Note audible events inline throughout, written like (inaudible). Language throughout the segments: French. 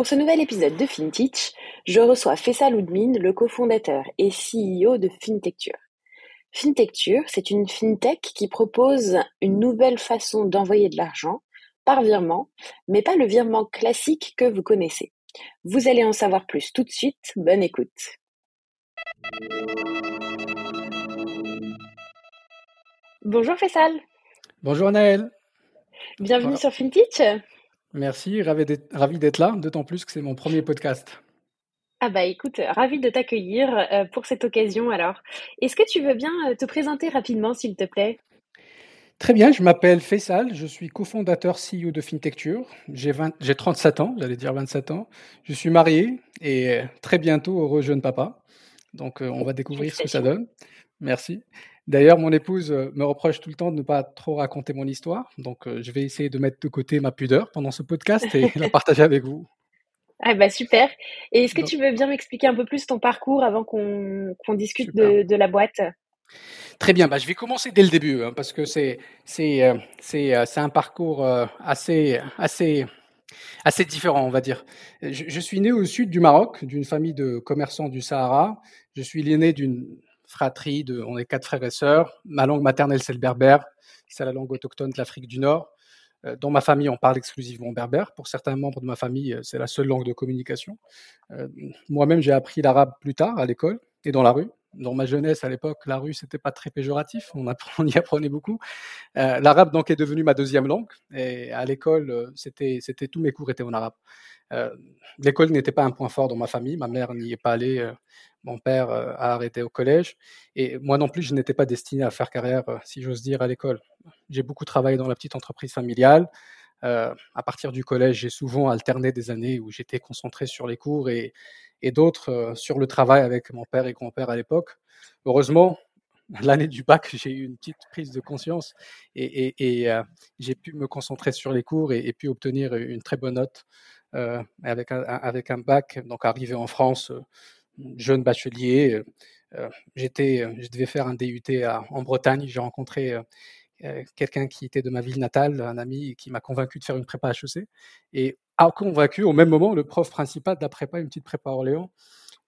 Pour ce nouvel épisode de FinTech, je reçois Fessal Oudmin, le cofondateur et CEO de FinTecture. FinTecture, c'est une fintech qui propose une nouvelle façon d'envoyer de l'argent par virement, mais pas le virement classique que vous connaissez. Vous allez en savoir plus tout de suite. Bonne écoute. Bonjour Faisal. Bonjour Anaël. Bienvenue sur FinTech. Merci, ravi d'être là, d'autant plus que c'est mon premier podcast. Ah bah écoute, ravi de t'accueillir euh, pour cette occasion alors. Est-ce que tu veux bien euh, te présenter rapidement s'il te plaît? Très bien, je m'appelle Faisal, je suis cofondateur CEO de FinTecture. J'ai 37 ans, j'allais dire 27 ans. Je suis marié et euh, très bientôt heureux jeune papa. Donc on va découvrir ce que ça donne. Merci. D'ailleurs, mon épouse me reproche tout le temps de ne pas trop raconter mon histoire. Donc je vais essayer de mettre de côté ma pudeur pendant ce podcast et (laughs) la partager avec vous. Ah bah super. Et est-ce que tu veux bien m'expliquer un peu plus ton parcours avant qu'on discute de, la boîte? Très bien, bah, je vais commencer dès le début hein, parce que c'est c'est euh, euh, c'est un parcours euh, assez assez assez différent, on va dire. Je, je suis né au sud du Maroc, d'une famille de commerçants du Sahara. Je suis l'aîné d'une fratrie de, on est quatre frères et sœurs. Ma langue maternelle c'est le berbère, c'est la langue autochtone de l'Afrique du Nord. Euh, dans ma famille, on parle exclusivement berbère. Pour certains membres de ma famille, euh, c'est la seule langue de communication. Euh, moi-même, j'ai appris l'arabe plus tard à l'école et dans la rue. Dans ma jeunesse, à l'époque, la rue, c'était pas très péjoratif. On, (laughs) y apprenait beaucoup. l'arabe, donc, est devenu ma deuxième langue. Et à l'école, c'était, c'était tous mes cours étaient en arabe. l'école n'était pas un point fort dans ma famille. Ma mère n'y est pas allée. Mon père a arrêté au collège. Et moi non plus, je n'étais pas destiné à faire carrière, si j'ose dire, à l'école. J'ai beaucoup travaillé dans la petite entreprise familiale. À partir du collège, j'ai souvent alterné des années où j'étais concentré sur les cours et, et d'autres sur le travail avec mon père et grand-père à l'époque. Heureusement, (laughs) l'année du bac, (laughs) j'ai eu une petite prise de conscience et, et, j'ai pu me concentrer sur les cours et, puis obtenir une très bonne note avec, un, avec un bac. Donc, arrivé en France, jeune bachelier, j'étais, je devais faire un DUT à, en Bretagne. J'ai rencontré euh, quelqu'un qui était de ma ville natale, un ami qui m'a convaincu de faire une prépa HEC, et a convaincu au même moment le prof principal de la prépa, une petite prépa Orléans,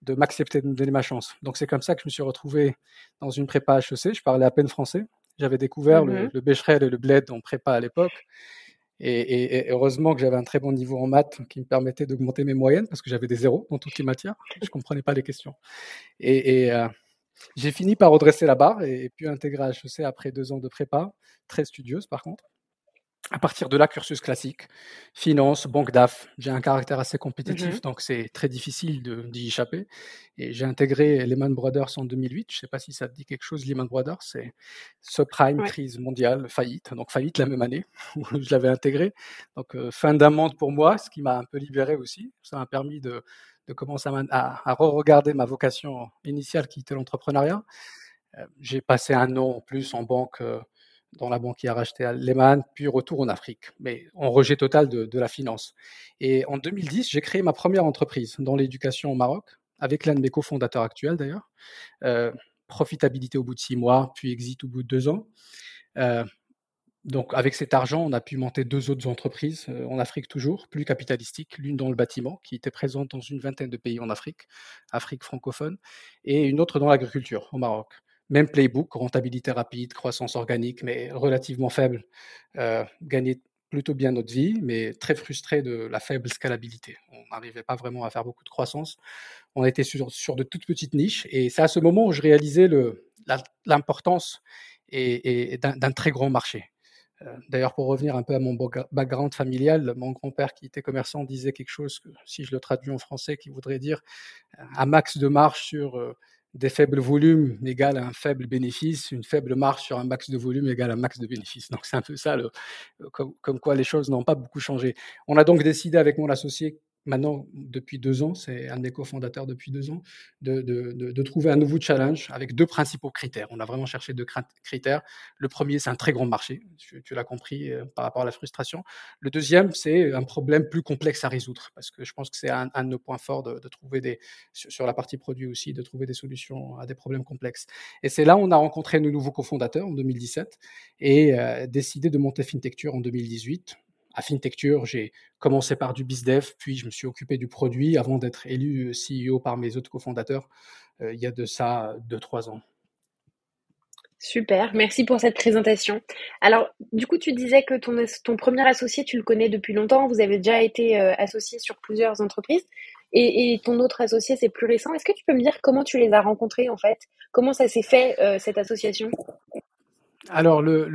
de m'accepter de me donner ma chance. Donc c'est comme ça que je me suis retrouvé dans une prépa HEC. Je parlais à peine français. J'avais découvert le, mmh le Becherel et le Bled en prépa à l'époque. Et, heureusement que j'avais un très bon niveau en maths qui me permettait d'augmenter mes moyennes parce que j'avais des zéros dans toutes les matières. Je comprenais pas les questions. Et, euh, j'ai fini par redresser la barre et, puis intégrer HEC après deux ans de prépa, très studieuse par contre. À partir de là, cursus classique, finance, banque d'AF. J'ai un caractère assez compétitif, mmh donc c'est très difficile d'y échapper. Et j'ai intégré Lehman Brothers en 2008. Je ne sais pas si ça te dit quelque chose, Lehman Brothers. C'est subprime, crise mondiale, faillite. Donc faillite la même année (laughs) où je l'avais intégré. Donc euh, fin d'un monde pour moi, ce qui m'a un peu libéré aussi. Ça m'a permis de, de commencer à, à, re-regarder ma vocation initiale qui était l'entrepreneuriat. Euh, j'ai passé un an en plus en banque, euh, dans la banque qui a racheté Lehman, puis retour en Afrique, mais en rejet total de, de la finance. Et en 2010, j'ai créé ma première entreprise dans l'éducation au Maroc, avec l'un de mes cofondateurs actuels d'ailleurs. Euh, profitabilité au bout de six mois, puis exit au bout de deux ans. Euh, donc, avec cet argent, on a pu monter deux autres entreprises euh, en Afrique toujours, plus capitalistiques, l'une dans le bâtiment, qui était présente dans une vingtaine de pays en Afrique, Afrique francophone, et une autre dans l'agriculture, au Maroc. Même playbook, rentabilité rapide, croissance organique, mais relativement faible, euh, gagner plutôt bien notre vie, mais très frustrés de la faible scalabilité. On n'arrivait pas vraiment à faire beaucoup de croissance. On était sur, de toutes petites niches. Et c'est à ce moment où je réalisais l'importance et, d'un très grand marché. Euh, d'ailleurs, pour revenir un peu à mon background familial, mon grand-père qui était commerçant disait quelque chose, si je le traduis en français, qui voudrait dire un max de marge sur euh, des faibles volumes égale un faible bénéfice, une faible marge sur un max de volume égale un max de bénéfice. Donc c'est un peu ça, comme, quoi les choses n'ont pas beaucoup changé. On a donc décidé avec mon associé maintenant depuis deux ans, c'est un des cofondateurs depuis deux ans, de, de, de, trouver un nouveau challenge avec deux principaux critères. On a vraiment cherché deux critères. Le premier, c'est un très grand marché, tu, l'as compris euh, par rapport à la frustration. Le deuxième, c'est un problème plus complexe à résoudre, parce que je pense que c'est un, de nos points forts de, trouver des, sur, la partie produit aussi, de trouver des solutions à des problèmes complexes. Et c'est là où on a rencontré nos nouveaux cofondateurs en 2017 et euh, décidé de monter FinTecture en 2018 à FinTecture, j'ai commencé par du BizDev, puis je me suis occupé du produit avant d'être élu euh, CEO par mes autres cofondateurs euh, il y a de ça 2-3 ans. Super, merci pour cette présentation. Alors, du coup, tu disais que ton, ton premier associé, tu le connais depuis longtemps, vous avez déjà été euh, associé sur plusieurs entreprises, et, ton autre associé, c'est plus récent. Est-ce que tu peux me dire comment tu les as rencontrés, en fait? Comment ça s'est fait, cette association? Alors, le,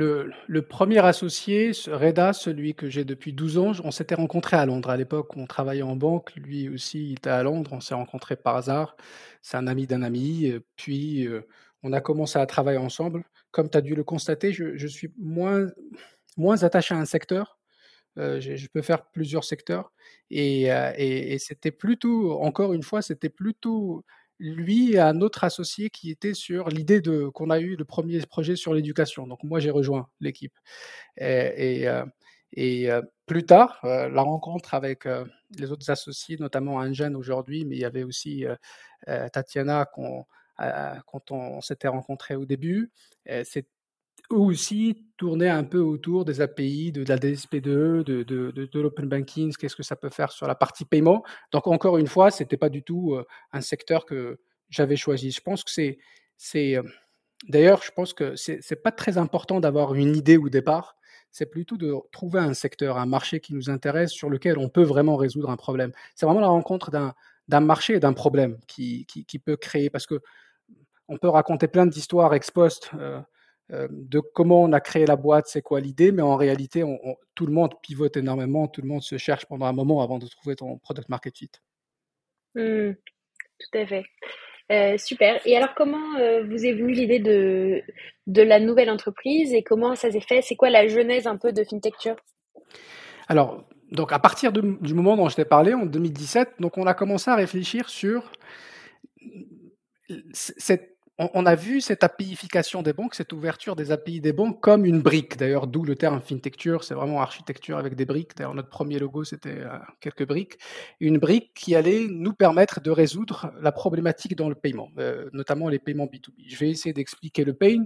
le, premier associé, Reda, celui que j'ai depuis 12 ans, on s'était rencontrés à Londres. À l'époque, on travaillait en banque. Lui aussi, il était à Londres. On s'est rencontrés par hasard. C'est un ami d'un ami. Puis, euh, on a commencé à travailler ensemble. Comme tu as dû le constater, je, suis moins, moins attaché à un secteur. Euh, je, peux faire plusieurs secteurs. Euh, et, et c'était plutôt, encore une fois, c'était plutôt lui et un autre associé qui était sur l'idée de qu'on a eu le premier projet sur l'éducation. Donc moi j'ai rejoint l'équipe. Et, euh, euh, plus tard, euh, la rencontre avec les autres associés, notamment Anjan aujourd'hui, mais il y avait aussi Tatiana quand on, s'était rencontrés au début. Aussi tourner un peu autour des API, de la DSP2, de, de, de, l'open banking, qu'est-ce que ça peut faire sur la partie paiement. Donc encore une fois, c'était pas du tout euh, un secteur que j'avais choisi. Je pense que c'est, c'est, euh, d'ailleurs, je pense que c'est, c'est pas très important d'avoir une idée au départ. C'est plutôt de trouver un secteur, un marché qui nous intéresse, sur lequel on peut vraiment résoudre un problème. C'est vraiment la rencontre d'un, d'un marché d'un problème qui, qui, peut créer, parce que on peut raconter plein d'histoires ex post. Euh, de comment on a créé la boîte, c'est quoi l'idée, mais en réalité, tout le monde pivote énormément, tout le monde se cherche pendant un moment avant de trouver ton product market fit. Mmh, tout à fait. Euh, super. Et alors, comment euh, vous est venue l'idée de, de la nouvelle entreprise et comment ça s'est fait? C'est quoi la genèse un peu de FinTecture? Alors, donc à partir du moment dont je t'ai parlé, en 2017, donc on a commencé à réfléchir sur cette on, a vu cette APIification des banques, cette ouverture des API des banques comme une brique. D'ailleurs, d'où le terme fintecture, c'est vraiment architecture avec des briques. D'ailleurs, notre premier logo, c'était euh, quelques briques. Une brique qui allait nous permettre de résoudre la problématique dans le paiement, euh, notamment les paiements B2B. Je vais essayer d'expliquer le pain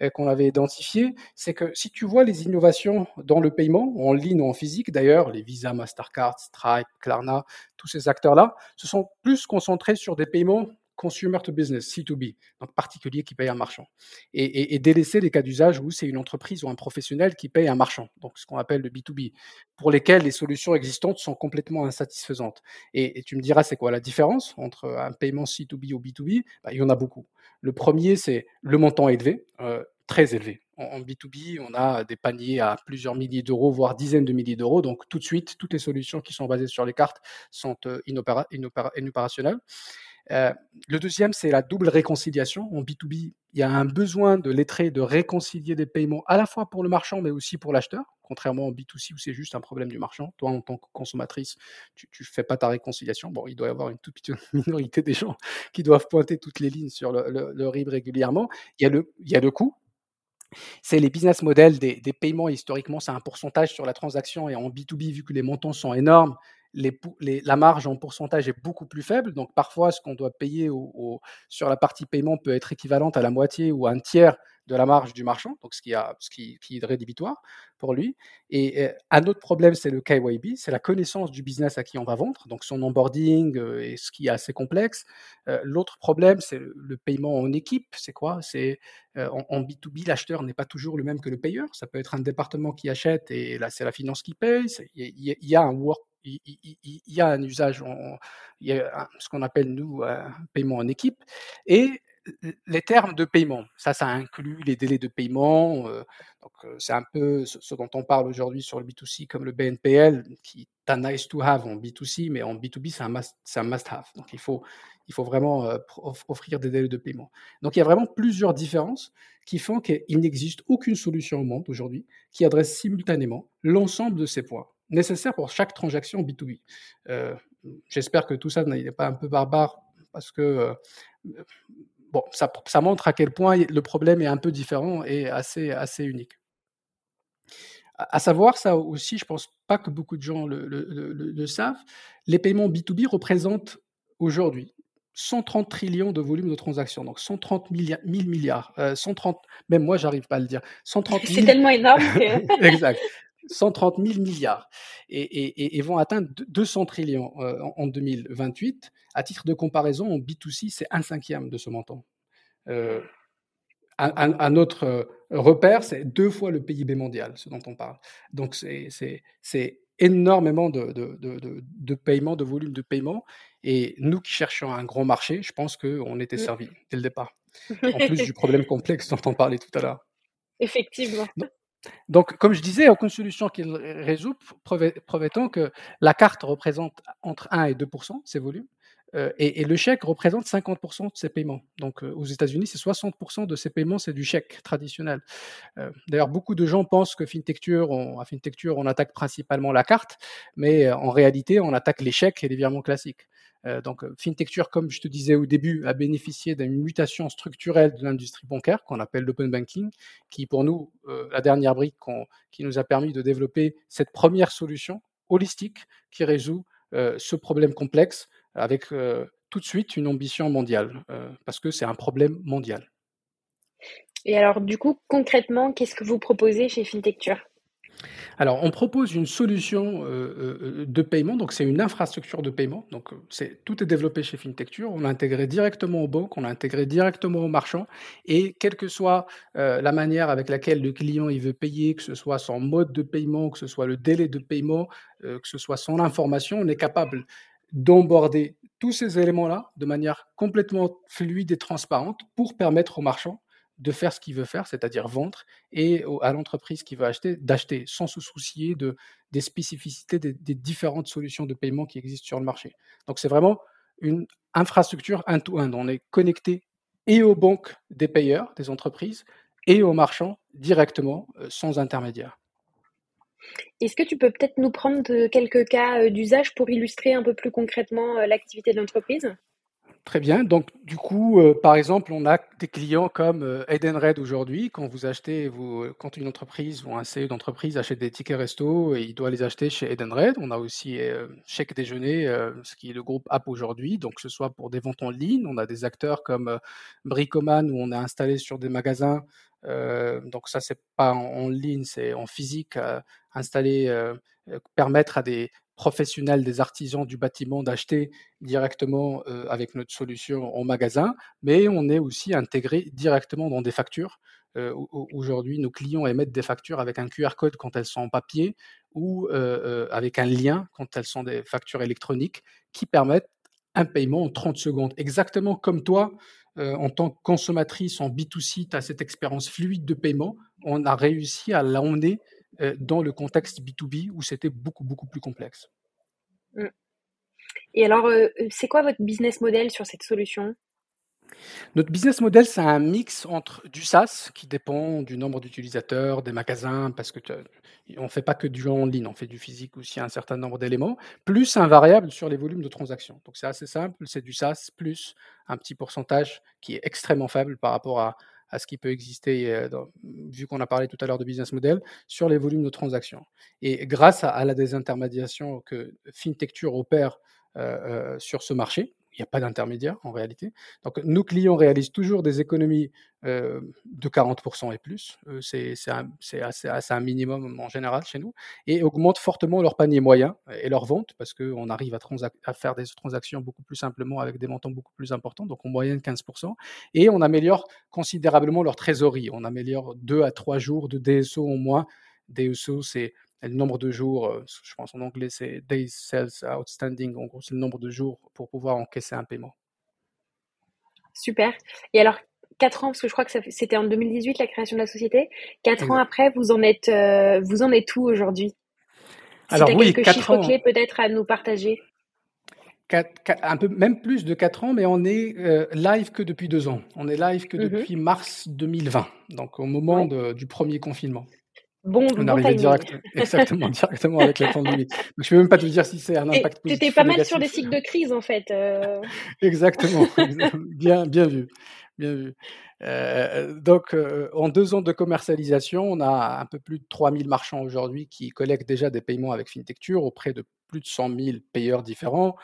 euh, qu'on avait identifié. C'est que si tu vois les innovations dans le paiement, en ligne ou en physique, d'ailleurs, les Visa, Mastercard, Stripe, Klarna, tous ces acteurs-là, se sont plus concentrés sur des paiements consumer to business, C2B, donc particulier qui paye un marchand, et, délaisser les cas d'usage où c'est une entreprise ou un professionnel qui paye un marchand, donc ce qu'on appelle le B2B, pour lesquels les solutions existantes sont complètement insatisfaisantes. Et, tu me diras, c'est quoi la différence entre un paiement C2B ou B2B bah, Il y en a beaucoup. Le premier, c'est le montant élevé, euh, très élevé. En, B2B, on a des paniers à plusieurs milliers d'euros, voire dizaines de milliers d'euros. Donc tout de suite, toutes les solutions qui sont basées sur les cartes sont euh, inopérationnelles. Euh, le deuxième, c'est la double réconciliation. En B2B, il y a un besoin de lettrer, de réconcilier des paiements à la fois pour le marchand, mais aussi pour l'acheteur, contrairement en B2C où c'est juste un problème du marchand. Toi, en tant que consommatrice, tu ne fais pas ta réconciliation. Bon, il doit y avoir une toute petite (laughs) minorité des gens qui doivent pointer toutes les lignes sur le, RIB régulièrement. Il y a le, il y a le coût, c'est les business models des, des paiements. Historiquement, c'est un pourcentage sur la transaction. Et en B2B, vu que les montants sont énormes, la marge en pourcentage est beaucoup plus faible. Donc parfois, ce qu'on doit payer sur la partie paiement peut être équivalente à la moitié ou à un tiers de la marge du marchand, donc ce qui, a, est rédhibitoire pour lui. Et un autre problème, c'est le KYB, c'est la connaissance du business à qui on va vendre, donc son onboarding et ce qui est assez complexe. L'autre problème, c'est le paiement en équipe. C'est quoi? C'est en, B2B, l'acheteur n'est pas toujours le même que le payeur. Ça peut être un département qui achète et là, c'est la finance qui paye. Il y, a un usage, ce qu'on appelle, nous, un paiement en équipe. Et les termes de paiement, ça, ça inclut les délais de paiement. donc, c'est un peu ce, dont on parle aujourd'hui sur le B2C, comme le BNPL, qui est un nice to have en B2C, mais en B2B, c'est un must, un must have. Donc, il faut, il faut vraiment offrir des délais de paiement. Donc, il y a vraiment plusieurs différences qui font qu'il n'existe aucune solution au monde aujourd'hui qui adresse simultanément l'ensemble de ces points nécessaires pour chaque transaction B2B. J'espère que tout ça n'est pas un peu barbare parce que bon, ça, ça, montre à quel point le problème est un peu différent et assez, assez unique. À, savoir, ça aussi, je pense pas que beaucoup de gens le, le, le, savent, les paiements B2B représentent aujourd'hui 130 trillions de volume de transactions, donc 130 000 milliards, 130, euh, même moi, j'arrive pas à le dire. 130 C'est tellement énorme. (laughs) exact. 130 000 milliards et, vont atteindre 200 trillions euh, en 2028. À titre de comparaison, en B2C, c'est un cinquième de ce montant. Euh, un, autre euh, repère, c'est deux fois le PIB mondial, ce dont on parle. Donc c'est énormément de, de, paiements, de volume de paiement. Et nous qui cherchions un grand marché, je pense qu'on était servis dès le départ. (laughs) En plus du problème complexe dont on parlait tout à l'heure. Effectivement. Donc, comme je disais, aucune solution qu'il résout, preuve étant que la carte représente entre 1 et 2% ces volumes, euh, et, le chèque représente 50% de ces paiements. Donc, euh, aux États-Unis, c'est 60% de ces paiements, c'est du chèque traditionnel. Euh, d'ailleurs, beaucoup de gens pensent que FinTechture, on, à FinTechture, on attaque principalement la carte, mais en réalité, on attaque les chèques et les virements classiques. Euh, donc, euh, FinTechture, comme je te disais au début, a bénéficié d'une mutation structurelle de l'industrie bancaire qu'on appelle l'open banking, qui pour nous, euh, la dernière brique qui nous a permis de développer cette première solution holistique qui résout ce problème complexe avec tout de suite une ambition mondiale, parce que c'est un problème mondial. Et alors, du coup, concrètement, qu'est-ce que vous proposez chez FinTechture alors, on propose une solution euh, euh, de paiement, donc c'est une infrastructure de paiement. Donc, tout est développé chez FinTechture. On l'a intégré directement aux banques, on l'a intégré directement aux marchands. Et quelle que soit euh, la manière avec laquelle le client il veut payer, que ce soit son mode de paiement, que ce soit le délai de paiement, que ce soit son information, on est capable d'emborder tous ces éléments-là de manière complètement fluide et transparente pour permettre aux marchands de faire ce qu'il veut faire, c'est-à-dire vendre, et à l'entreprise qui veut acheter, d'acheter sans se soucier de, des spécificités des, différentes solutions de paiement qui existent sur le marché. Donc c'est vraiment une infrastructure un-to-un. On est connecté et aux banques des payeurs, des entreprises, et aux marchands directement, euh, sans intermédiaire. Est-ce que tu peux peut-être nous prendre quelques cas euh, d'usage pour illustrer un peu plus concrètement euh, l'activité de l'entreprise? Très bien. Donc, du coup, euh, par exemple, on a des clients comme euh, Edenred aujourd'hui. Quand vous achetez, vous, euh, quand une entreprise ou un CE d'entreprise achète des tickets resto, et il doit les acheter chez Edenred. On a aussi Chèque Déjeuner, ce qui est le groupe App aujourd'hui. Donc, ce soit pour des ventes en ligne, on a des acteurs comme Bricoman où on a installé sur des magasins. donc, ça, c'est pas en, en ligne, c'est en physique, installé, permettre à des professionnels, des artisans du bâtiment d'acheter directement euh, avec notre solution en magasin, mais on est aussi intégré directement dans des factures. Euh, aujourd'hui, nos clients émettent des factures avec un QR code quand elles sont en papier ou euh, avec un lien quand elles sont des factures électroniques qui permettent un paiement en 30 secondes. Exactement comme toi, en tant que consommatrice en B2C, tu as cette expérience fluide de paiement. On a réussi à l'emmener dans le contexte B2B où c'était beaucoup, beaucoup plus complexe. Mmh. Et alors, euh, c'est quoi votre business model sur cette solution? Notre business model, c'est un mix entre du SaaS, qui dépend du nombre d'utilisateurs, des magasins, parce que on ne fait pas que du en ligne, on fait du physique aussi, un certain nombre d'éléments, plus un variable sur les volumes de transactions. Donc c'est assez simple, c'est du SaaS, plus un petit pourcentage qui est extrêmement faible par rapport à, à ce qui peut exister, euh, vu qu'on a parlé tout à l'heure de business model, sur les volumes de transactions. Et grâce à, la désintermédiation que FinTechture opère euh, euh, sur ce marché, n'y a pas d'intermédiaire en réalité. Donc nos clients réalisent toujours des économies euh, de 40% et plus. Euh, c'est assez, un minimum en général chez nous. Et augmentent fortement leur panier moyen et leur vente parce qu'on arrive à, à, faire des transactions beaucoup plus simplement avec des montants beaucoup plus importants, donc en moyenne 15%. Et on améliore considérablement leur trésorerie. On améliore 2 à 3 jours de DSO au moins. DSO, c'est le nombre de jours, je pense en anglais c'est Days Sales Outstanding, en gros c'est le nombre de jours pour pouvoir encaisser un paiement. Super. Et alors, 4 ans, parce que je crois que c'était en 2018 la création de la société, 4 ans après, vous en êtes, euh, vous en êtes où aujourd'hui? Alors oui, quelques chiffres ans. clés peut-être à nous partager un peu, même plus de 4 ans, mais on est euh, live que depuis 2 ans. On est live que mmh depuis mars 2020, donc au moment du premier confinement. Bon, on bon arrivait direct, exactement, directement avec la (laughs) pandémie. Donc, je ne peux même pas te dire si c'est un impact positif. C'était pas mal sur des cycles de crise, en fait. Euh. (laughs) exactement. (laughs) bien, bien vu. Bien vu. Euh, donc, euh, en deux ans de commercialisation, on a un peu plus de 3000 marchands aujourd'hui qui collectent déjà des paiements avec FinTechture auprès de plus de 100 000 payeurs différents.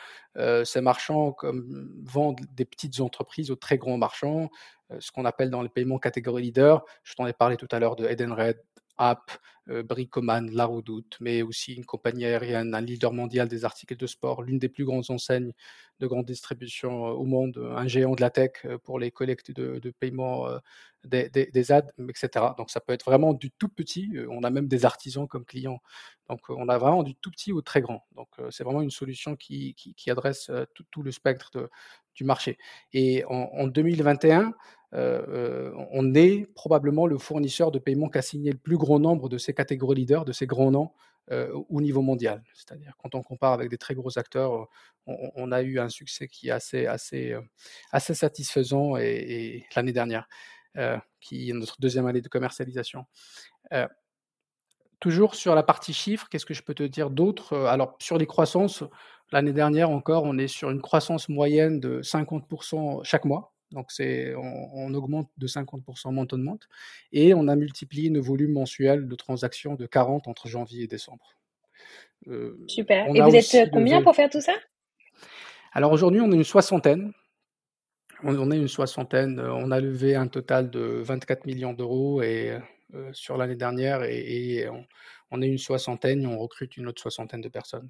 ces marchands comme, vendent des petites entreprises aux très grands marchands, ce qu'on appelle dans les paiements catégorie leader. Je t'en ai parlé tout à l'heure de Edenred, App, euh, Bricoman, La Redoute, mais aussi une compagnie aérienne, un leader mondial des articles de sport, l'une des plus grandes enseignes de grande distribution euh, au monde, un géant de la tech euh, pour les collectes de, paiement des, ads, etc. Donc ça peut être vraiment du tout petit. On a même des artisans comme clients. Donc on a vraiment du tout petit au très grand. Donc c'est vraiment une solution qui, adresse tout, le spectre du marché. Et en 2021, euh, euh, on est probablement le fournisseur de paiement qui a signé le plus grand nombre de ces catégories leaders, de ces grands noms euh, au niveau mondial. C'est-à-dire quand on compare avec des très gros acteurs, on, a eu un succès qui est assez, satisfaisant et, l'année dernière, qui est notre deuxième année de commercialisation. toujours sur la partie chiffres, qu'est-ce que je peux te dire d'autre? Alors sur les croissances, l'année dernière encore, on est sur une croissance moyenne de 50% chaque mois. Donc, c'est, on, augmente de 50% month on Et on a multiplié nos volumes mensuels de transactions de 40 entre janvier et décembre. Euh, Super. Et vous êtes combien pour faire tout ça? Alors aujourd'hui, on est une soixantaine. On, est une soixantaine. On a levé un total de 24 millions d'euros et, euh, sur l'année dernière et, on, on, est une soixantaine et on recrute une autre soixantaine de personnes.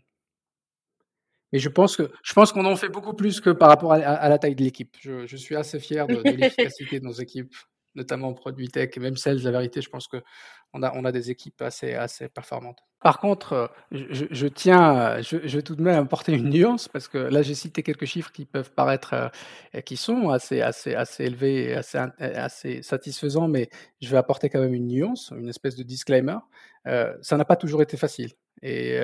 Mais je pense que je pense qu'on en fait beaucoup plus que par rapport à, la taille de l'équipe. Je, je, suis assez fier de, de (laughs) l'efficacité de nos équipes, notamment en produit tech et même celles, la vérité, je pense que on a, on a des équipes assez, assez performantes. Par contre, euh, je, tiens, je, je, vais tout de même apporter une nuance parce que là, j'ai cité quelques chiffres qui peuvent paraître, euh, qui sont assez, assez, assez élevés, assez, assez satisfaisants, mais je vais apporter quand même une nuance, une espèce de disclaimer. Euh, ça n'a pas toujours été facile et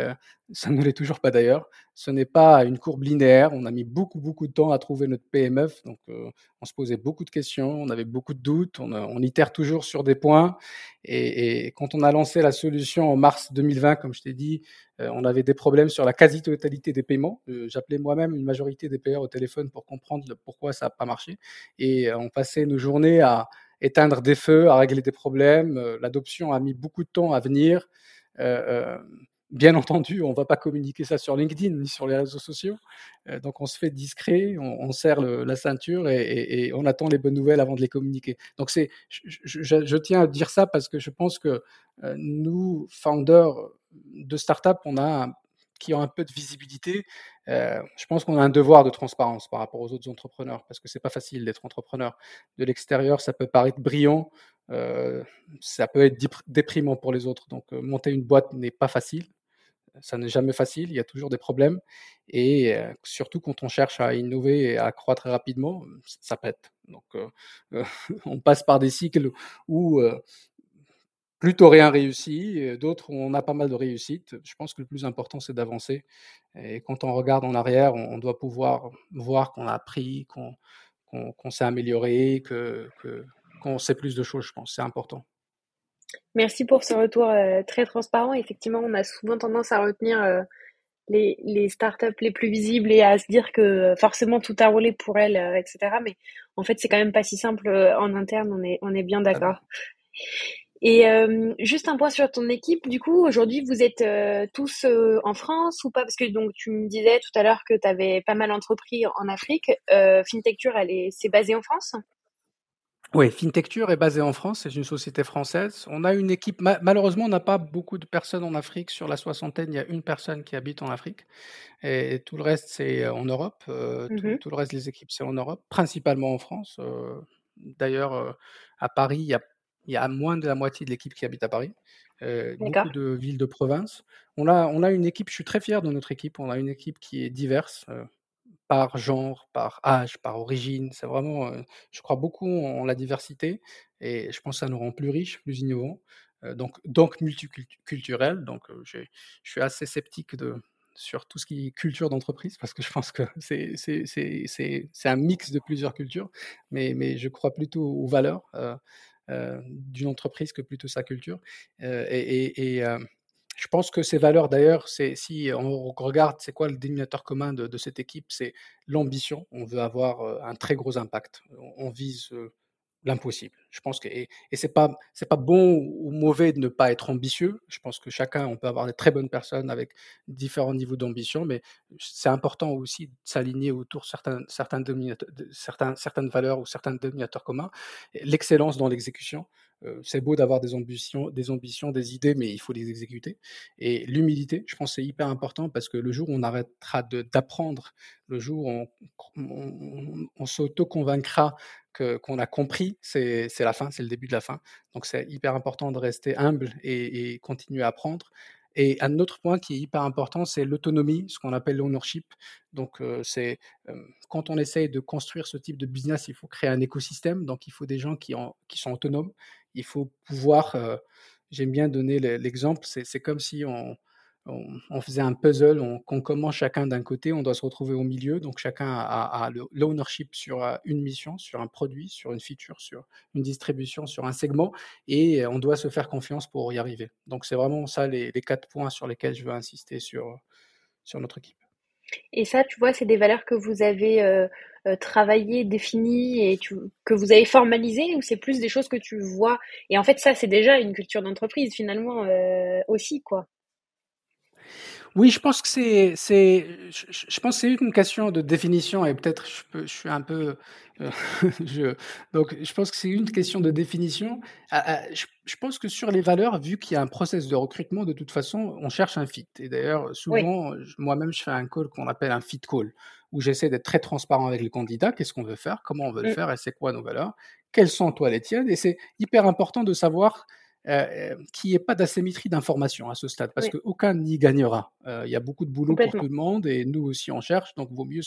ça ne l'est toujours pas d'ailleurs. Ce n'est pas une courbe linéaire. On a mis beaucoup, beaucoup de temps à trouver notre PMF. Donc, on se posait beaucoup de questions, on avait beaucoup de doutes, on itère toujours sur des points. Et, quand on a lancé la solution en mars 2020, comme je t'ai dit, on avait des problèmes sur la quasi-totalité des paiements. J'appelais moi-même une majorité des payeurs au téléphone pour comprendre pourquoi ça n'a pas marché. Et on passait nos journées à éteindre des feux, à régler des problèmes. L'adoption a mis beaucoup de temps à venir. Euh, Bien entendu, on ne va pas communiquer ça sur LinkedIn ni sur les réseaux sociaux. Euh, donc on se fait discret, on, serre la ceinture et, on attend les bonnes nouvelles avant de les communiquer. Donc je, tiens à dire ça parce que je pense que euh, nous, founders de startups, a qui ont un peu de visibilité, euh, je pense qu'on a un devoir de transparence par rapport aux autres entrepreneurs parce que c'est pas facile d'être entrepreneur. De l'extérieur, ça peut paraître brillant, ça peut être déprimant pour les autres. Donc monter une boîte n'est pas facile ça n'est jamais facile, il y a toujours des problèmes. Et surtout quand on cherche à innover et à croître rapidement, ça pète. Donc (laughs) on passe par des cycles où plutôt rien réussi, d'autres où on a pas mal de réussites. Je pense que le plus important, c'est d'avancer. Et quand on regarde en arrière, on, doit pouvoir voir qu'on a appris, qu'on s'est amélioré, qu'on sait plus de choses, je pense. C'est important. Merci pour ce retour euh, très transparent. Effectivement, on a souvent tendance à retenir euh, les, les startups les plus visibles et à se dire que forcément tout a roulé pour elles, euh, etc. Mais en fait, c'est quand même pas si simple en interne, on est, on est bien d'accord. Et euh, juste un point sur ton équipe, du coup, aujourd'hui, vous êtes euh, tous euh, en France ou pas? Parce que donc tu me disais tout à l'heure que tu avais pas mal entrepris en Afrique. Fintecture, elle est, c'est basé en France? Oui, Fintecture est basée en France, c'est une société française. On a une équipe, malheureusement, on n'a pas beaucoup de personnes en Afrique. Sur la soixantaine, il y a une personne qui habite en Afrique. Et, tout le reste, c'est en Europe. Mmh tout, le reste des équipes, c'est en Europe, principalement en France. D'ailleurs, à Paris, il y a il y a moins de la moitié de l'équipe qui habite à Paris, euh, beaucoup de villes de province. On a, on a une équipe, je suis très fier de notre équipe, on a une équipe qui est diverse euh, par genre, par âge, par origine. C'est vraiment, euh, je crois beaucoup en, la diversité et je pense que ça nous rend plus riches, plus innovants, donc, donc multiculturels. Donc je suis assez sceptique de, sur tout ce qui est culture d'entreprise, parce que je pense que c'est un mix de plusieurs cultures, mais, mais je crois plutôt aux valeurs. Euh, d'une entreprise que plutôt sa culture. Euh, et, euh, je pense que ces valeurs, d'ailleurs, c'est si on regarde, c'est quoi le dénominateur commun de, cette équipe, c'est l'ambition. On veut avoir un très gros impact. On, vise l'impossible. Je pense que et, et c'est pas c'est pas bon ou mauvais de ne pas être ambitieux. Je pense que chacun on peut avoir des très bonnes personnes avec différents niveaux d'ambition, mais c'est important aussi de s'aligner autour de certains certains, certains certaines valeurs ou certains dominateurs communs. L'excellence dans l'exécution, c'est beau d'avoir des ambitions, des ambitions, des idées, mais il faut les exécuter. Et l'humilité, je pense, c'est hyper important parce que le jour où on arrêtera d'apprendre, le jour où on, on, s'auto-convaincra qu'on a compris, c'est la fin, c'est le début de la fin. Donc c'est hyper important de rester humble et, continuer à apprendre. Et un autre point qui est hyper important, c'est l'autonomie, ce qu'on appelle l'ownership. Donc, c'est quand on essaye de construire ce type de business, il faut créer un écosystème. Donc, il faut des gens qui, qui sont autonomes. Il faut pouvoir, j'aime bien donner l'exemple, c'est comme si on, on, faisait un puzzle, on, commence chacun d'un côté, on doit se retrouver au milieu, donc chacun a, l'ownership sur euh, une mission, sur un produit, sur une feature, sur une distribution, sur un segment, et on doit se faire confiance pour y arriver. Donc c'est vraiment ça les, quatre points sur lesquels je veux insister sur, sur notre équipe. Et ça, tu vois, c'est des valeurs que vous avez euh, euh, travaillées, définies et que vous avez formalisées ou c'est plus des choses que tu vois? Et en fait, ça, c'est déjà une culture d'entreprise finalement aussi, quoi. Oui, je pense que c'est c'est je pense c'est une question de définition et peut-être je peux je suis un peu, euh, (laughs) je donc je pense que c'est une question de définition. Ah, ah, je pense que sur les valeurs, vu qu'il y a un process de recrutement, de toute façon, on cherche un fit et d'ailleurs souvent, moi-même, je fais un call qu'on appelle un fit call, où j'essaie d'être très transparent avec le candidat. Qu'est-ce qu'on veut faire? Comment on veut le mmh. faire? Et c'est quoi nos valeurs? Quelles sont toi les tiennes? Et c'est hyper important de savoir euh, qu'il n'y ait pas d'asymétrie d'information à ce stade, parce qu'aucun n'y gagnera. Euh, il y a beaucoup de boulot pour tout le monde et nous aussi on cherche, donc vaut mieux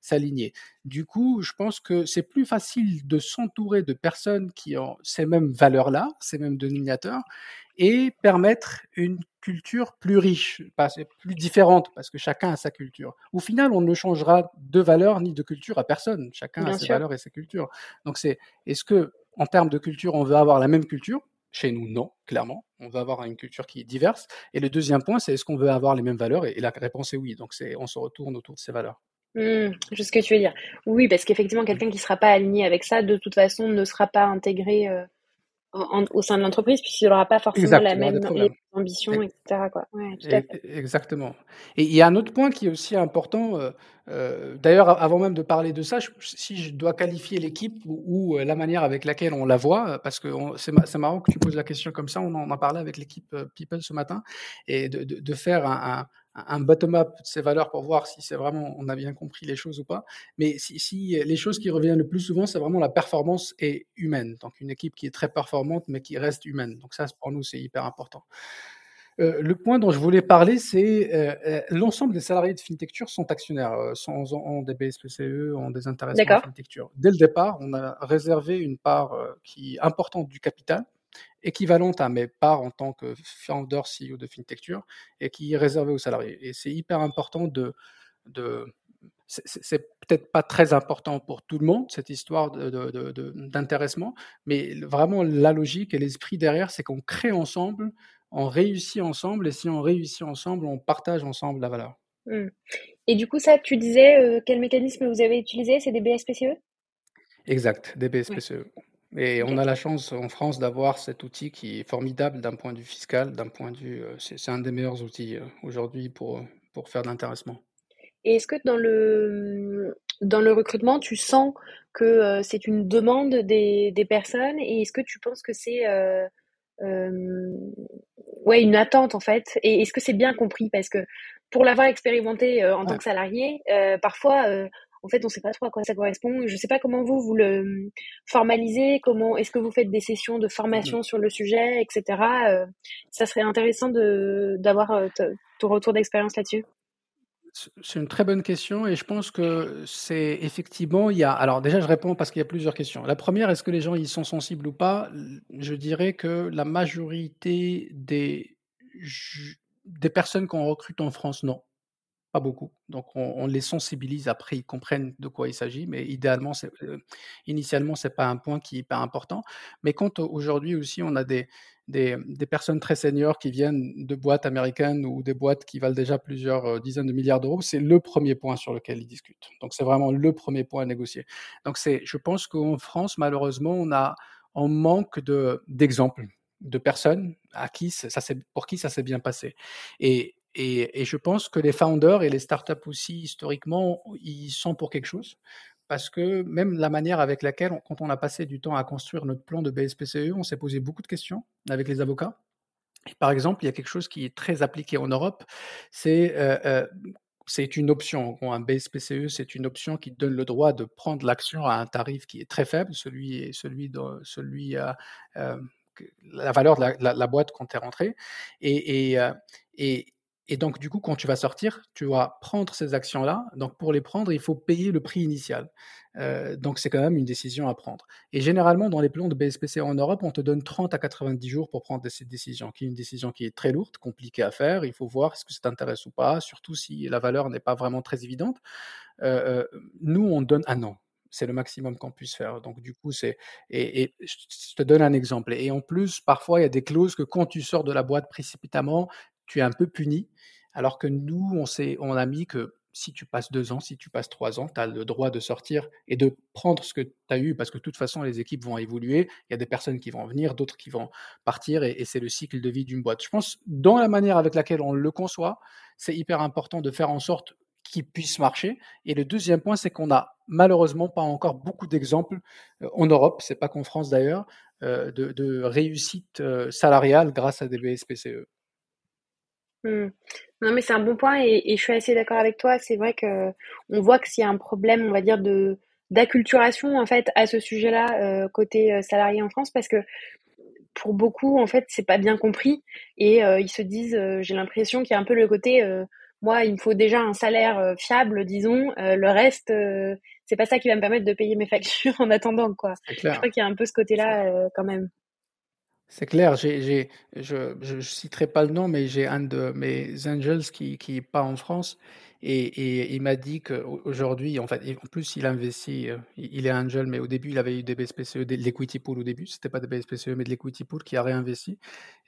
s'aligner. Du coup, je pense que c'est plus facile de s'entourer de personnes qui ont ces mêmes valeurs-là, ces mêmes dénominateurs, et permettre une culture plus riche, plus différente, parce que chacun a sa culture. Au final, on ne changera de valeur ni de culture à personne. Chacun a ses valeurs et ses cultures. Donc c'est, est-ce que en termes de culture, on veut avoir la même culture? Chez nous, non, clairement. On veut avoir une culture qui est diverse. Et le deuxième point, c'est est-ce qu'on veut avoir les mêmes valeurs? Et, la réponse est oui. Donc, c'est, on se retourne autour de ces valeurs. Mmh, je ce que tu veux dire. Oui, parce qu'effectivement, quelqu'un qui ne sera pas aligné avec ça, de toute façon, ne sera pas intégré euh, au sein de l'entreprise, puisqu'il n'aura pas forcément la même ambition, etc. Exactement. Et il y a un autre point qui est aussi important. Euh, euh, d'ailleurs, avant même de parler de ça, si je dois qualifier l'équipe ou, euh, la manière avec laquelle on la voit, parce que c'est marrant que tu poses la question comme ça, on en a parlé avec l'équipe People ce matin, et de, faire un un bottom-up de ces valeurs pour voir si c'est vraiment on a bien compris les choses ou pas. Mais si, les choses qui reviennent le plus souvent, c'est vraiment la performance est humaine. Donc une équipe qui est très performante mais qui reste humaine. Donc ça, pour nous, c'est hyper important. Euh, le point dont je voulais parler, c'est euh, euh, l'ensemble des salariés de Fintecture sont actionnaires, sont, ont des BSPCE, ont des intéressements de Fintecture. Dès le départ, on a réservé une part qui importante du capital équivalente à mes parts en tant que founder CEO de FinTecture et qui est réservée aux salariés. Et c'est hyper important de, de c'est peut-être pas très important pour tout le monde, cette histoire d'intéressement, mais vraiment la logique et l'esprit derrière, c'est qu'on crée ensemble, on réussit ensemble, et si on réussit ensemble, on partage ensemble la valeur. Mmh. Et du coup, ça, tu disais, euh, quel mécanisme vous avez utilisé? C'est des BSPCE Exact, des BSPCE. Et on a la chance en France d'avoir cet outil qui est formidable d'un point de vue fiscal, d'un point de vue, c'est un des meilleurs outils aujourd'hui pour, pour faire de l'intéressement. Et est-ce que dans le, dans le recrutement, tu sens que c'est une demande des, des personnes et est-ce que tu penses que c'est ouais, une attente en fait? Et est-ce que c'est bien compris? Parce que pour l'avoir expérimenté en tant que salarié, parfois en fait, on ne sait pas trop à quoi ça correspond. Je ne sais pas comment vous, vous le formalisez, comment est-ce que vous faites des sessions de formation sur le sujet, etc. Euh, ça serait intéressant d'avoir euh, ton retour d'expérience là-dessus. C'est une très bonne question et je pense que c'est effectivement, il y a. Alors déjà, je réponds parce qu'il y a plusieurs questions. La première, est-ce que les gens y sont sensibles ou pas? Je dirais que la majorité des, des personnes qu'on recrute en France, non. Pas beaucoup. Donc on, les sensibilise, après ils comprennent de quoi il s'agit, mais idéalement, c'est, euh, initialement, ce n'est pas un point qui est pas important. Mais quand aujourd'hui aussi on a des, des, personnes très seniors qui viennent de boîtes américaines ou des boîtes qui valent déjà plusieurs euh, dizaines de milliards d'euros, c'est le premier point sur lequel ils discutent. Donc c'est vraiment le premier point à négocier. Donc c'est, je pense qu'en France, malheureusement, on a on manque de, d'exemples de personnes à qui ça, pour qui ça s'est bien passé. Et et, je pense que les founders et les startups aussi, historiquement, ils sont pour quelque chose. Parce que même la manière avec laquelle, quand on a passé du temps à construire notre plan de BSPCE, on s'est posé beaucoup de questions avec les avocats. par exemple, il y a quelque chose qui est très appliqué en Europe, c'est euh, euh, c'est une option. un BSPCE, c'est une option qui donne le droit de prendre l'action à un tarif qui est très faible, celui, celui, celui euh, la valeur de la, boîte quand tu es rentré. Et, et, et, et donc, du coup, quand tu vas sortir, tu vas prendre ces actions-là. Donc, pour les prendre, il faut payer le prix initial. Euh, donc, c'est quand même une décision à prendre. Et généralement, dans les plans de BSPC en Europe, on te donne 30 à 90 jours pour prendre cette décision, qui est une décision qui est très lourde, compliquée à faire. Il faut voir est-ce que ça t'intéresse ou pas, surtout si la valeur n'est pas vraiment très évidente. Euh, euh, nous, on donne un an c'est le maximum qu'on puisse faire. Donc du coup, c'est et, je te donne un exemple. Et en plus, parfois, il y a des clauses que quand tu sors de la boîte précipitamment, tu es un peu puni. Alors que nous, on, on a mis que si tu passes deux ans, si tu passes trois ans, tu as le droit de sortir et de prendre ce que tu as eu, parce que de toute façon, les équipes vont évoluer. Il y a des personnes qui vont venir, d'autres qui vont partir, et, c'est le cycle de vie d'une boîte. Je pense, dans la manière avec laquelle on le conçoit, c'est hyper important de faire en sorte qu'il puisse marcher. Et le deuxième point, c'est qu'on n'a malheureusement pas encore beaucoup d'exemples euh, en Europe, c'est pas qu'en France d'ailleurs, euh, de, réussite euh, salariale grâce à des BSPCE. Mmh. Non, mais c'est un bon point et, je suis assez d'accord avec toi. C'est vrai que on voit que s'il y a un problème, on va dire de d'acculturation en fait à ce sujet-là euh, côté euh, salarié en France, parce que pour beaucoup en fait c'est pas bien compris et euh, ils se disent, j'ai l'impression qu'il y a un peu le côté, moi il me faut déjà un salaire fiable, disons, le reste c'est pas ça qui va me permettre de payer mes factures (laughs) en attendant quoi. Je crois qu'il y a un peu ce côté-là quand même. C'est clair, j'ai, je ne citerai pas le nom, mais j'ai un de mes angels qui, qui est pas en France et, et il m'a dit qu'aujourd'hui, en fait, en plus, il a investi, euh, il est angel, mais au début, il avait eu des BSPCE, de l'equity pool au début, c'était pas des BSPCE, mais de l'equity pool qui a réinvesti.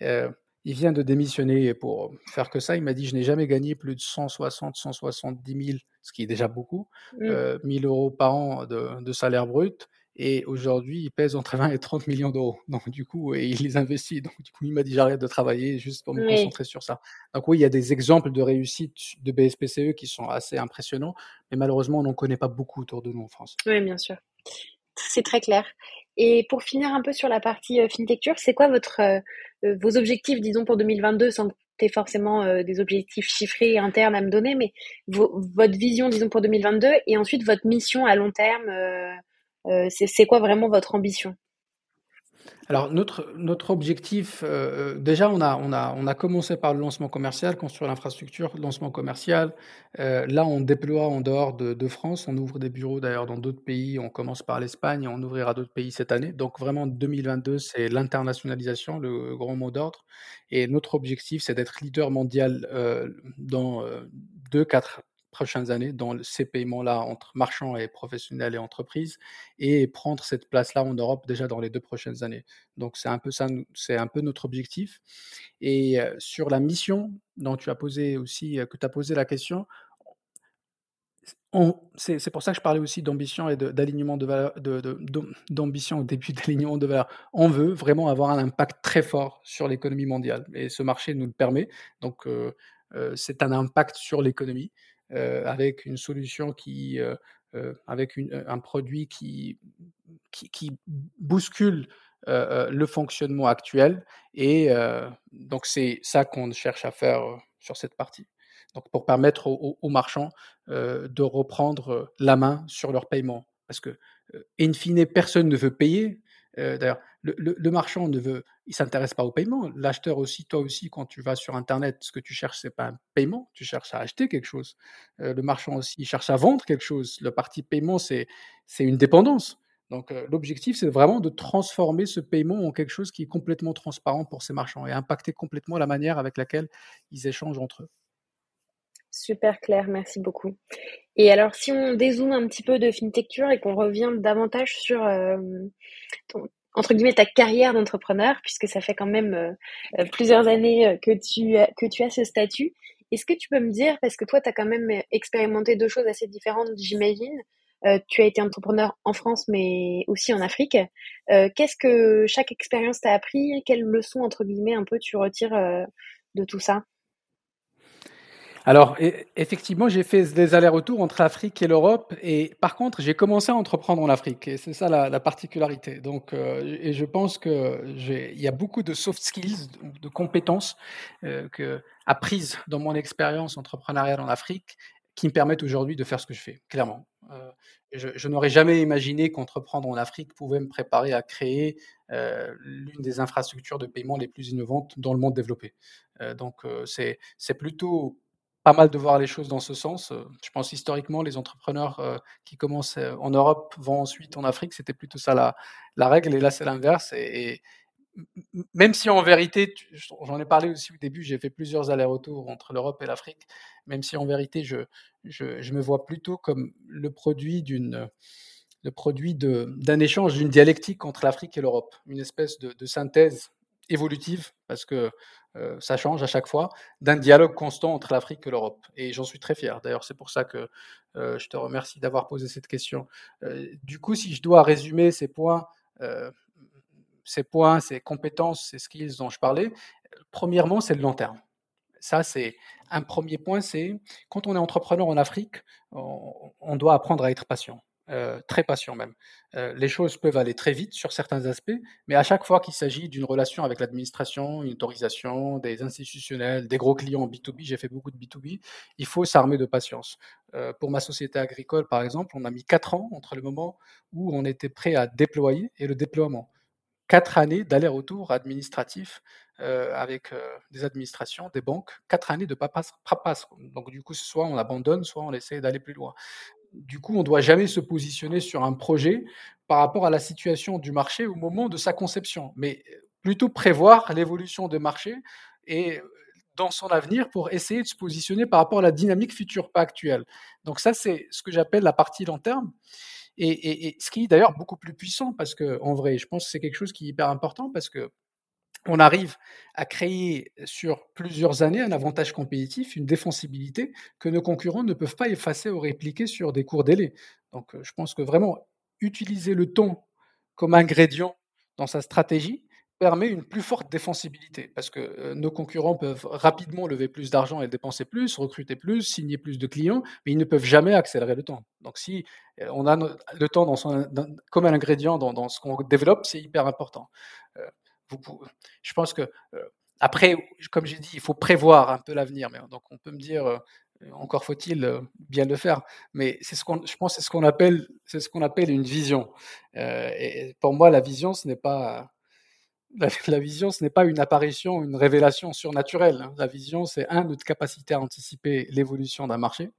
Euh, il vient de démissionner pour faire que ça. Il m'a dit, je n'ai jamais gagné plus de 160, 170 000, ce qui est déjà beaucoup, 1000 mmh. euh, euros par an de, de salaire brut. Et aujourd'hui, il pèse entre 20 et 30 millions d'euros. (laughs) Donc, du coup, et il les investit. Donc, du coup, il m'a dit j'arrête de travailler juste pour me concentrer sur ça. Donc, oui, il y a des exemples de réussite de BSPCE qui sont assez impressionnants, mais malheureusement, on n'en connaît pas beaucoup autour de nous en France. Oui, bien sûr. C'est très clair. Et pour finir un peu sur la partie euh, FinTecture, c'est quoi votre, euh, euh, vos objectifs, disons, pour 2022, sans que forcément des objectifs chiffrés internes à me donner, mais votre vision, disons, pour 2022, et ensuite votre mission à long terme euh, c'est quoi vraiment votre ambition? Alors notre, objectif, euh, euh, déjà on a, on, a, on a commencé par le lancement commercial, construire l'infrastructure, lancement commercial. là on déploie en dehors de, France, on ouvre des bureaux d'ailleurs dans d'autres pays, on commence par l'Espagne, on ouvrira d'autres pays cette année. Donc vraiment 2022 c'est l'internationalisation, le grand mot d'ordre. Et notre objectif c'est d'être leader mondial dans 2-4 prochaines années dans ces paiements-là entre marchands et professionnels et entreprises et prendre cette place-là en Europe déjà dans les deux prochaines années. Donc c'est un peu ça, c'est un peu notre objectif. Et sur la mission dont tu as posé aussi, que tu as posé la question, c'est pour ça que je parlais aussi d'ambition et d'alignement de, valeur, d'ambition au début (laughs) d'alignement de valeur. On veut vraiment avoir un impact très fort sur l'économie mondiale et ce marché nous le permet. Donc, c'est un impact sur l'économie avec une solution qui, avec un produit qui, qui, bouscule le fonctionnement actuel. Et donc, c'est ça qu'on cherche à faire sur cette partie donc pour permettre aux, marchands de reprendre la main sur leur paiement. Parce que, in fine, personne ne veut payer. D'ailleurs, le, marchand ne veut, il s'intéresse pas au paiement. L'acheteur aussi, toi aussi, quand tu vas sur Internet, ce que tu cherches, c'est pas un paiement, tu cherches à acheter quelque chose. le marchand aussi, il cherche à vendre quelque chose. Le parti paiement, c'est une dépendance. Donc l'objectif, c'est vraiment de transformer ce paiement en quelque chose qui est complètement transparent pour ces marchands et impacter complètement la manière avec laquelle ils échangent entre eux. Super clair, merci beaucoup. Et alors, si on dézoome un petit peu de FinTechture et qu'on revient davantage sur, euh, entre guillemets, ta carrière d'entrepreneur, puisque ça fait quand même euh, plusieurs années euh, que tu, que tu as ce statut, est-ce que tu peux me dire, parce que toi, tu as quand même expérimenté deux choses assez différentes, j'imagine, tu as été entrepreneur en France, mais aussi en Afrique. Qu'est-ce que chaque expérience t'a appris? Quelles leçons, entre guillemets, un peu tu retires de tout ça? Alors, e, effectivement, j'ai fait des allers-retours entre l'Afrique et l'Europe. Et par contre, j'ai commencé à entreprendre en Afrique. Et c'est ça la, particularité. Donc, euh, et je pense qu'il y a beaucoup de soft skills, de compétences euh, apprises dans mon expérience entrepreneuriale en Afrique qui me permettent aujourd'hui de faire ce que je fais, clairement. Euh, je, n'aurais jamais imaginé qu'entreprendre en Afrique pouvait me préparer à créer l'une des infrastructures de paiement les plus innovantes dans le monde développé. donc, c'est plutôt pas mal de voir les choses dans ce sens. Euh, je pense historiquement, les entrepreneurs euh, qui commencent euh, en Europe vont ensuite en Afrique. C'était plutôt ça la, la, règle, et là c'est l'inverse. Et, même si en vérité, j'en ai parlé aussi au début, j'ai fait plusieurs allers-retours entre l'Europe et l'Afrique, même si en vérité, je, me vois plutôt comme le produit d'un échange, d'une dialectique entre l'Afrique et l'Europe, une espèce de synthèse évolutive, parce que ça change à chaque fois, d'un dialogue constant entre l'Afrique et l'Europe. Et j'en suis très fier. D'ailleurs, c'est pour ça que je te remercie d'avoir posé cette question. du coup, si je dois résumer ces points, ces points, ces compétences, ces skills dont je parlais, premièrement, c'est le long terme. Ça, c'est un premier point, c'est quand on est entrepreneur en Afrique, on doit apprendre à être patient. Euh, très patient même. Euh, les choses peuvent aller très vite sur certains aspects, mais à chaque fois qu'il s'agit d'une relation avec l'administration, une autorisation, des institutionnels, des gros clients en B2B, j'ai fait beaucoup de B2B, il faut s'armer de patience. Euh, pour ma société agricole, par exemple, on a mis quatre ans entre le moment où on était prêt à déployer et le déploiement. Quatre années d'aller-retour administratif avec des administrations, des banques, quatre années de paperasse. Donc du coup, soit on abandonne, soit on essaie d'aller plus loin du coup, on ne doit jamais se positionner sur un projet par rapport à la situation du marché au moment de sa conception, mais plutôt prévoir l'évolution du marché et dans son avenir pour essayer de se positionner par rapport à la dynamique future, pas actuelle. Donc ça, c'est ce que j'appelle la partie long terme. Et, ce qui est d'ailleurs beaucoup plus puissant, parce que en vrai, je pense que c'est quelque chose qui est hyper important, parce que on arrive à créer sur plusieurs années un avantage compétitif, une défensibilité que nos concurrents ne peuvent pas effacer ou répliquer sur des courts délais. Donc je pense que vraiment utiliser le temps comme ingrédient dans sa stratégie permet une plus forte défensibilité parce que nos concurrents peuvent rapidement lever plus d'argent et dépenser plus, recruter plus, signer plus de clients, mais ils ne peuvent jamais accélérer le temps. Donc si on a le temps comme un ingrédient dans ce qu'on développe, c'est hyper important je pense que après, comme j'ai dit, il faut prévoir un peu l'avenir. Donc, on peut me dire, encore faut-il bien le faire. Mais c'est ce qu'on, je pense, c'est ce qu'on appelle, c'est ce qu'on appelle une vision. et pour moi, la vision, ce n'est pas la, vision, ce n'est pas une apparition, une révélation surnaturelle. Hein. La vision, c'est un notre capacité à anticiper l'évolution d'un marché,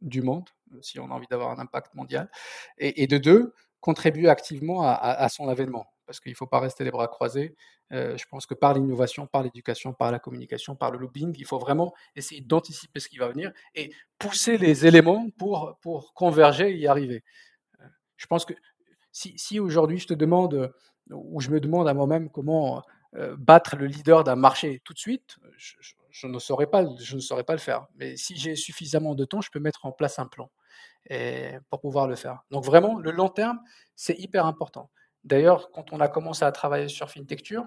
du monde, si on a envie d'avoir un impact mondial, et, de deux, contribuer activement à son avènement parce qu'il ne faut pas rester les bras croisés. Euh, je pense que par l'innovation, par l'éducation, par la communication, par le lobbying, il faut vraiment essayer d'anticiper ce qui va venir et pousser les éléments pour, pour converger et y arriver. Euh, je pense que si, si aujourd'hui je te demande, ou je me demande à moi-même comment euh, battre le leader d'un marché tout de suite, je, ne saurais pas, je ne saurais pas le faire. Mais si j'ai suffisamment de temps, je peux mettre en place un plan. pour pouvoir le faire. Donc vraiment, le long terme, c'est hyper important. D'ailleurs, quand on a commencé à travailler sur FinTecture,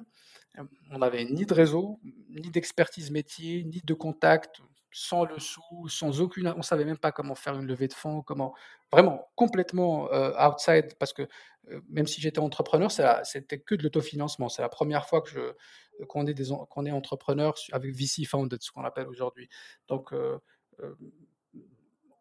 on n'avait ni de réseau, ni d'expertise métier, ni de contact, sans le sou, sans aucune. On savait même pas comment faire une levée de fonds, comment. Vraiment, complètement euh, outside, parce que euh, même si j'étais entrepreneur, c'était que de l'autofinancement. C'est la première fois que qu'on, est qu'on est entrepreneur avec VC Founded, ce qu'on appelle aujourd'hui. Donc, euh,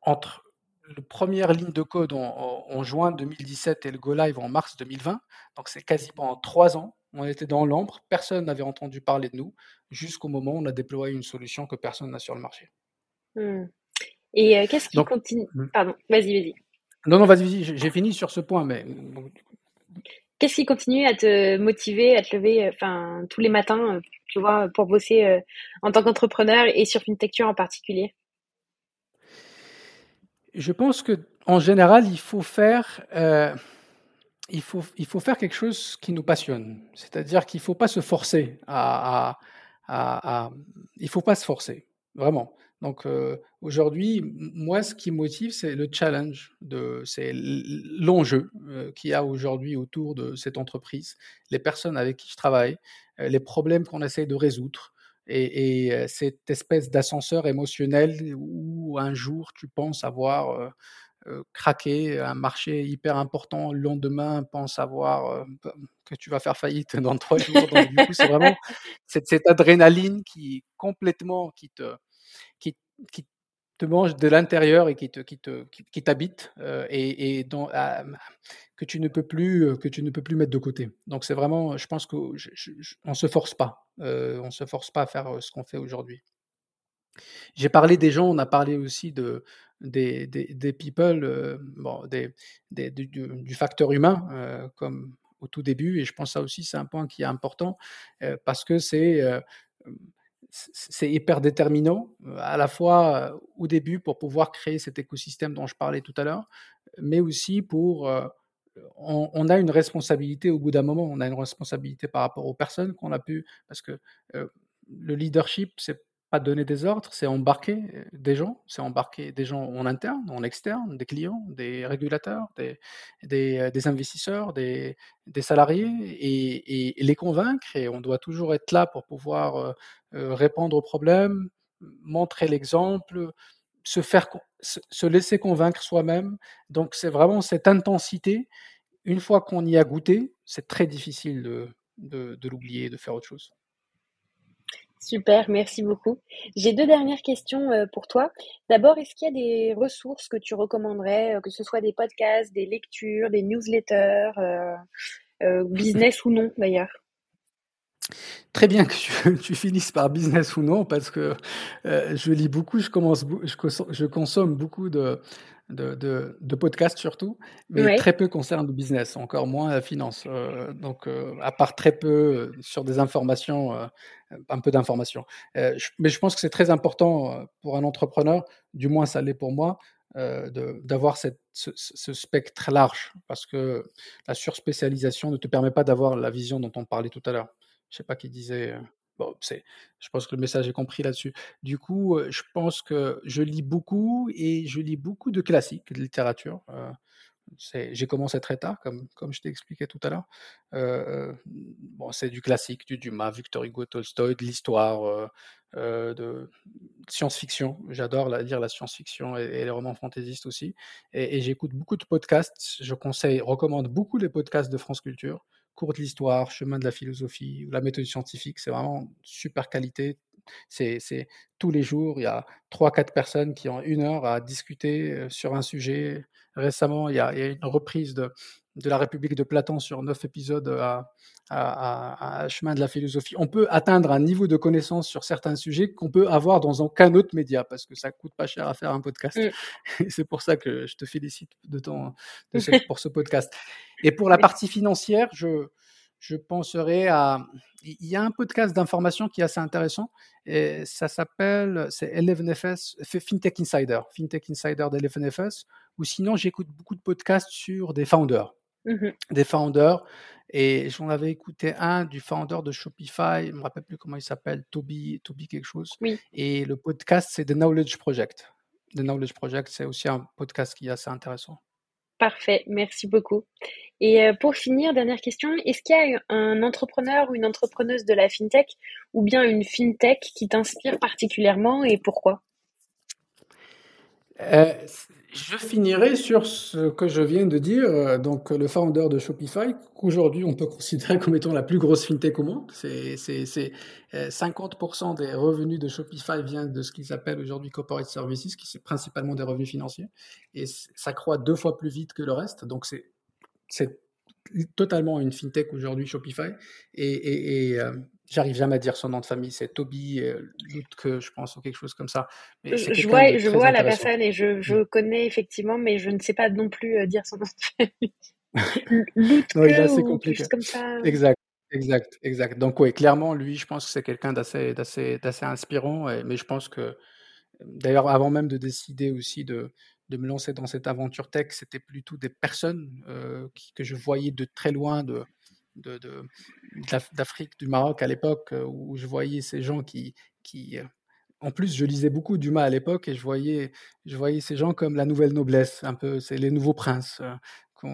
entre la première ligne de code en, juin 2017 et le go live en mars 2020, donc c'est quasiment trois ans, on était dans l'ombre, personne n'avait entendu parler de nous, jusqu'au moment où on a déployé une solution que personne n'a sur le marché. Hmm. Et euh, qu'est-ce qui continue hmm. Pardon, vas-y, vas-y. Non, non, vas-y, j'ai fini sur ce point, mais. Qu'est-ce qui continue à te motiver, à te lever euh, enfin, tous les matins, euh, tu vois, pour bosser en tant qu'entrepreneur et sur FinTecture en particulier? Je pense que en général, il faut faire il faut, il faut faire quelque chose qui nous passionne. C'est-à-dire qu'il ne faut pas se forcer à, à, faut pas se forcer, vraiment. Donc euh, aujourd'hui, moi, ce qui me motive, c'est le challenge, de, c'est l'enjeu euh, qu'il y a aujourd'hui autour de cette entreprise, les personnes avec qui je travaille, euh, les problèmes qu'on essaie de résoudre. Et, et cette espèce d'ascenseur émotionnel où un jour tu penses avoir euh, craquer, un marché hyper important, le lendemain, pense avoir que tu vas faire faillite dans trois jours. Donc, du coup, c'est vraiment (laughs) cette, cette, adrénaline qui complètement qui te, qui, qui te mange de l'intérieur et qui te, qui te, qui, t'habite et, et dans, que tu ne peux plus, que tu ne peux plus mettre de côté. Donc, c'est vraiment, je pense qu'on ne se force pas, on se force pas à faire ce qu'on fait aujourd'hui. J'ai parlé des gens, on a parlé aussi de, des, des, people, euh, bon, des, du, facteur humain, euh, comme au tout début. Et je pense que ça aussi, c'est un point qui est important euh, parce que c'est c'est hyper déterminant, à la fois au début pour pouvoir créer cet écosystème dont je parlais tout à l'heure, mais aussi pour... On, on, a une responsabilité au bout d'un moment, on a une responsabilité par rapport aux personnes qu'on a pu... Parce que le leadership, c'est pas donner des ordres, c'est embarquer des gens, c'est embarquer des gens en interne, en externe, des clients, des régulateurs, des, des, investisseurs, des, des salariés, et, les convaincre. Et on doit toujours être là pour pouvoir répondre aux problèmes, montrer l'exemple, se faire, se laisser convaincre soi-même. Donc c'est vraiment cette intensité. Une fois qu'on y a goûté, c'est très difficile de, de l'oublier, de faire autre chose. Super, merci beaucoup. J'ai deux dernières questions euh, pour toi. D'abord, est-ce qu'il y a des ressources que tu recommanderais, euh, que ce soit des podcasts, des lectures, des newsletters, euh, business ou non d'ailleurs? Très bien que (laughs) tu, finisses par business ou non, parce que je lis beaucoup, je, commence, je consomme beaucoup de, de, de, podcasts surtout, mais très peu concernent le business, encore moins la finance. Euh, donc, euh, à part très peu euh, sur des informations, un peu d'informations. mais je pense que c'est très important pour un entrepreneur, du moins ça l'est pour moi, d'avoir ce, ce, spectre large, parce que la surspécialisation ne te permet pas d'avoir la vision dont on parlait tout à l'heure. Je sais pas qui disait je pense que le message est compris là-dessus. Du coup, je pense que je lis beaucoup et je lis beaucoup de classiques de littérature. j'ai commencé très tard, comme, comme je t'ai expliqué tout à l'heure. bon, c'est du classique, du Dumas, Victor Hugo, Tolstoy, de l'histoire, de science-fiction. J'adore lire la science-fiction et, les romans fantaisistes aussi. Et, et j'écoute beaucoup de podcasts. Je conseille, recommande beaucoup les podcasts de France Culture cours de l'histoire, chemin de la philosophie, la méthode scientifique, c'est vraiment super qualité. C'est tous les jours, il y a trois, quatre personnes qui ont une heure à discuter sur un sujet. Récemment, il y a, il y a une reprise de, de la République de Platon sur neuf épisodes à, à, chemin de la philosophie. On peut atteindre un niveau de connaissance sur certains sujets qu'on peut avoir dans aucun autre média parce que ça coûte pas cher à faire un podcast. Mm. (laughs) C'est pour ça que je te félicite de ton, (laughs) pour ce podcast. Et pour la partie financière, je, je penserais à. Il y a un podcast d'information qui est assez intéressant. Et ça s'appelle, c'est 11FS, FinTech Insider, FinTech Insider d'11FS. Ou sinon, j'écoute beaucoup de podcasts sur des founders. Mmh des founders. Et j'en avais écouté un du founder de Shopify, je ne me rappelle plus comment il s'appelle, Toby, Toby quelque chose. Et le podcast, c'est The Knowledge Project. The Knowledge Project, c'est aussi un podcast qui est assez intéressant. Parfait, merci beaucoup. Et euh, pour finir, dernière question, est-ce qu'il y a un entrepreneur ou une entrepreneuse de la FinTech ou bien une FinTech qui t'inspire particulièrement et pourquoi? Euh, je finirai sur ce que je viens de dire. Euh, donc, le founder de Shopify, qu'aujourd'hui on peut considérer comme étant la plus grosse fintech au monde. C'est, 50% des revenus de Shopify viennent de ce qu'ils appellent aujourd'hui corporate services, qui c'est principalement des revenus financiers. Et ça croît deux fois plus vite que le reste. Donc, c'est, c'est totalement une fintech aujourd'hui, Shopify. Et, et, euh, j'arrive jamais à dire son nom de famille, c'est Toby euh, que je pense, ou quelque chose comme ça. Mais je vois, je vois la personne et je, je, mm. connais effectivement, mais je ne sais pas non plus euh, dire son nom de famille. (laughs) Lutke ou quelque chose comme ça. Exact. Exact, exact. Donc oui, clairement, lui, je pense que c'est quelqu'un d'assez, d'assez, d'assez inspirant. mais je pense que, d'ailleurs, avant même de décider aussi de, de me lancer dans cette aventure tech, c'était plutôt des personnes euh, que je voyais de très loin de, d'Afrique, du Maroc à l'époque, euh, où je voyais ces gens qui, qui euh, en plus, je lisais beaucoup Dumas à l'époque et je voyais, je voyais ces gens comme la nouvelle noblesse, un peu, c'est les nouveaux princes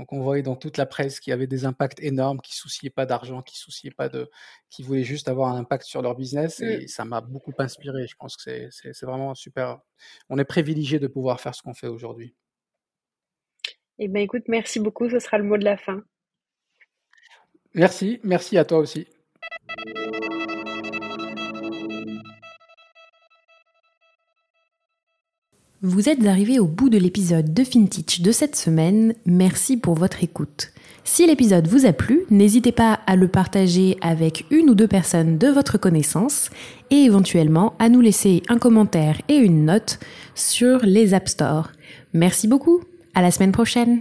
qu'on voyait dans toute la presse, qui avaient des impacts énormes, qui souciaient pas d'argent, qui souciaient pas de, qui voulaient juste avoir un impact sur leur business. Et mmh. ça m'a beaucoup inspiré. Je pense que c'est vraiment super. On est privilégié de pouvoir faire ce qu'on fait aujourd'hui. Eh ben, écoute, merci beaucoup. Ce sera le mot de la fin. Merci, merci à toi aussi. Vous êtes arrivé au bout de l'épisode de FinTech de cette semaine. Merci pour votre écoute. Si l'épisode vous a plu, n'hésitez pas à le partager avec une ou deux personnes de votre connaissance et éventuellement à nous laisser un commentaire et une note sur les App Store. Merci beaucoup. À la semaine prochaine.